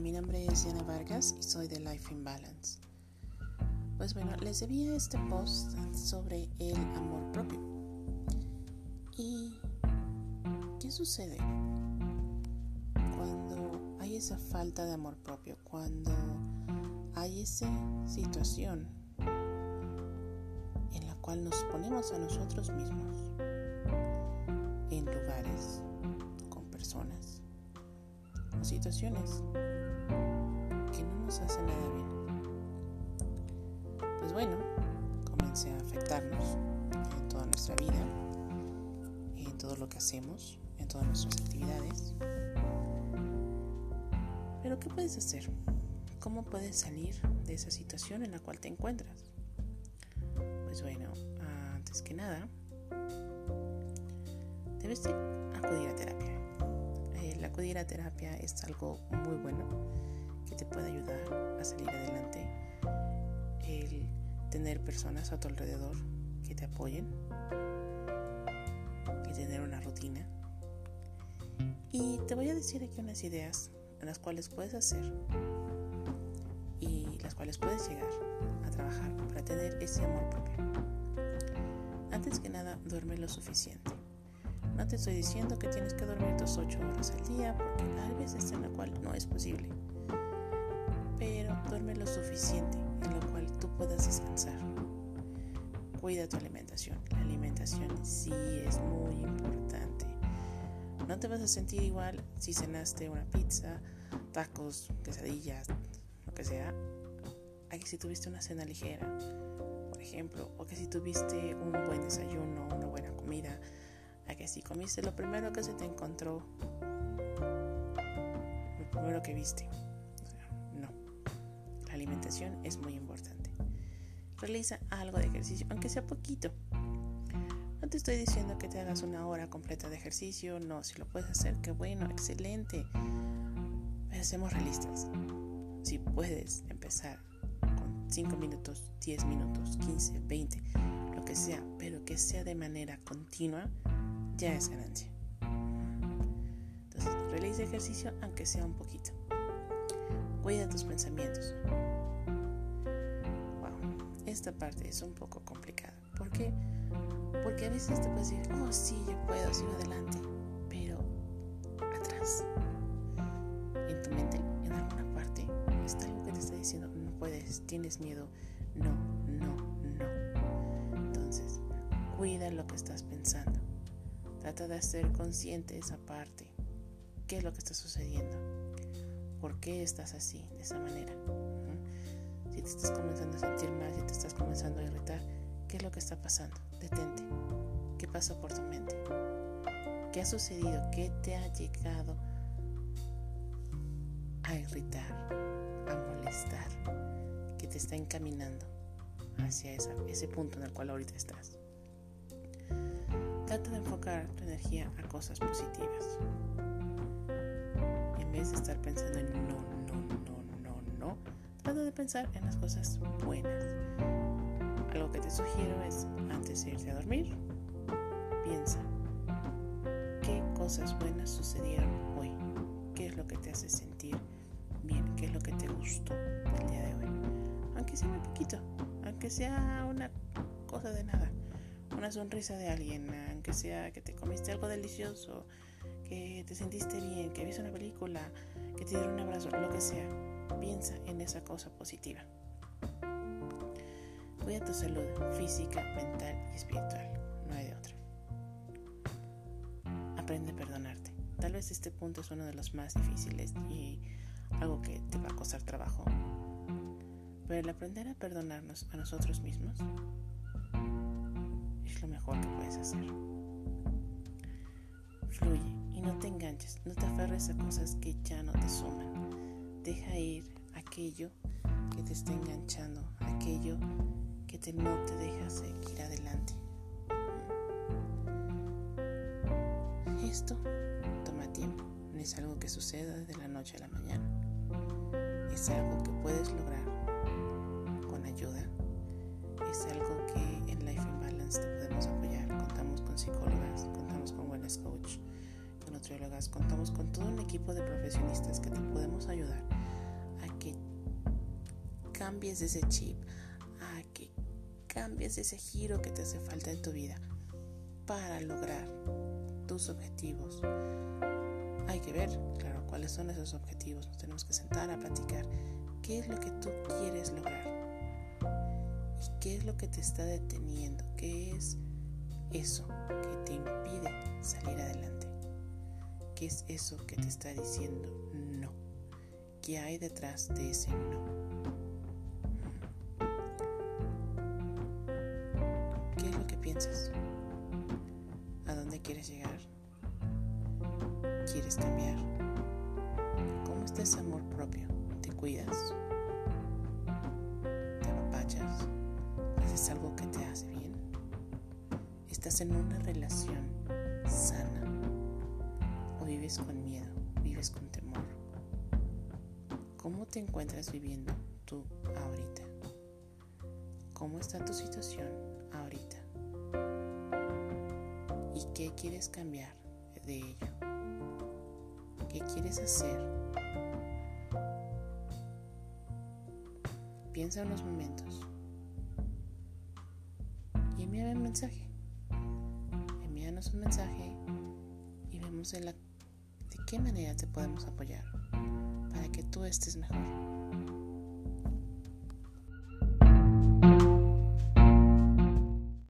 Mi nombre es Diana Vargas y soy de Life in Balance. Pues bueno, les debía este post sobre el amor propio. ¿Y qué sucede cuando hay esa falta de amor propio? Cuando hay esa situación en la cual nos ponemos a nosotros mismos en lugares, con personas situaciones que no nos hacen nada bien. Pues bueno, comencé a afectarnos en toda nuestra vida, en todo lo que hacemos, en todas nuestras actividades. Pero ¿qué puedes hacer? ¿Cómo puedes salir de esa situación en la cual te encuentras? Pues bueno, antes que nada, debes de acudir a terapia. Acudir a terapia es algo muy bueno que te puede ayudar a salir adelante. El tener personas a tu alrededor que te apoyen. Y tener una rutina. Y te voy a decir aquí unas ideas en las cuales puedes hacer y las cuales puedes llegar a trabajar para tener ese amor propio. Antes que nada, duerme lo suficiente. No te estoy diciendo que tienes que dormir tus 8 horas al día porque hay veces en la cual no es posible. Pero duerme lo suficiente en lo cual tú puedas descansar. Cuida tu alimentación. La alimentación sí es muy importante. No te vas a sentir igual si cenaste una pizza, tacos, quesadillas, lo que sea, a que si tuviste una cena ligera, por ejemplo, o que si tuviste un buen desayuno, una buena comida, a que si comiste lo primero que se te encontró, lo primero que viste. no, la alimentación es muy importante. Realiza algo de ejercicio, aunque sea poquito. No te estoy diciendo que te hagas una hora completa de ejercicio, no, si lo puedes hacer, qué bueno, excelente. Pero seamos realistas. Si puedes empezar con 5 minutos, 10 minutos, 15, 20, lo que sea, pero que sea de manera continua, ya es ganancia. Entonces, realiza ejercicio aunque sea un poquito. Cuida tus pensamientos. Wow, esta parte es un poco complicada. ¿Por qué? Porque a veces te puedes decir, oh sí, yo puedo, sigo adelante. Pero atrás, en tu mente, en alguna parte, está algo que te está diciendo, no puedes, tienes miedo. No, no, no. Entonces, cuida lo que estás pensando. Trata de ser consciente de esa parte. ¿Qué es lo que está sucediendo? ¿Por qué estás así, de esa manera? Si te estás comenzando a sentir mal, si te estás comenzando a irritar, ¿qué es lo que está pasando? Detente. ¿Qué pasa por tu mente? ¿Qué ha sucedido? ¿Qué te ha llegado a irritar, a molestar? Que te está encaminando hacia ese punto en el cual ahorita estás. Trata de enfocar tu energía a cosas positivas. En vez de estar pensando en no, no, no, no, no, trata de pensar en las cosas buenas. Algo que te sugiero es, antes de irte a dormir, piensa, ¿qué cosas buenas sucedieron hoy? ¿Qué es lo que te hace sentir bien? ¿Qué es lo que te gustó el día de hoy? Aunque sea muy poquito, aunque sea una cosa de nada una sonrisa de alguien, aunque sea que te comiste algo delicioso, que te sentiste bien, que viste una película, que te dieron un abrazo, lo que sea. Piensa en esa cosa positiva. Cuida tu salud física, mental y espiritual. No hay de otra. Aprende a perdonarte. Tal vez este punto es uno de los más difíciles y algo que te va a costar trabajo. Pero el aprender a perdonarnos a nosotros mismos mejor que puedes hacer. Fluye y no te enganches, no te aferres a cosas que ya no te suman. Deja ir aquello que te está enganchando, aquello que te, no te deja seguir adelante. Esto toma tiempo, no es algo que suceda de la noche a la mañana. Es algo que puedes lograr con ayuda. Es algo que en Life in Balance te podemos apoyar. Contamos con psicólogas, contamos con coach, con nutriólogas, contamos con todo un equipo de profesionistas que te podemos ayudar cambies ese chip, a que cambies ese giro que te hace falta en tu vida para lograr tus objetivos. Hay que ver, claro, cuáles son esos objetivos. Nos tenemos que sentar a platicar qué es lo que tú quieres lograr y qué es lo que te está deteniendo, qué es eso que te impide salir adelante, qué es eso que te está diciendo no, qué hay detrás de ese no. ¿Qué es lo que piensas? ¿A dónde quieres llegar? ¿Quieres cambiar? ¿Cómo está ese amor propio? ¿Te cuidas? ¿Haces algo que te hace bien? ¿Estás en una relación sana? ¿O vives con miedo? ¿Vives con temor? ¿Cómo te encuentras viviendo tú ahorita? ¿Cómo está tu situación ahorita? ¿Y qué quieres cambiar de ello? ¿Qué quieres hacer? Piensa unos momentos envíame un mensaje. Envíanos un mensaje y vemos de, de qué manera te podemos apoyar para que tú estés mejor.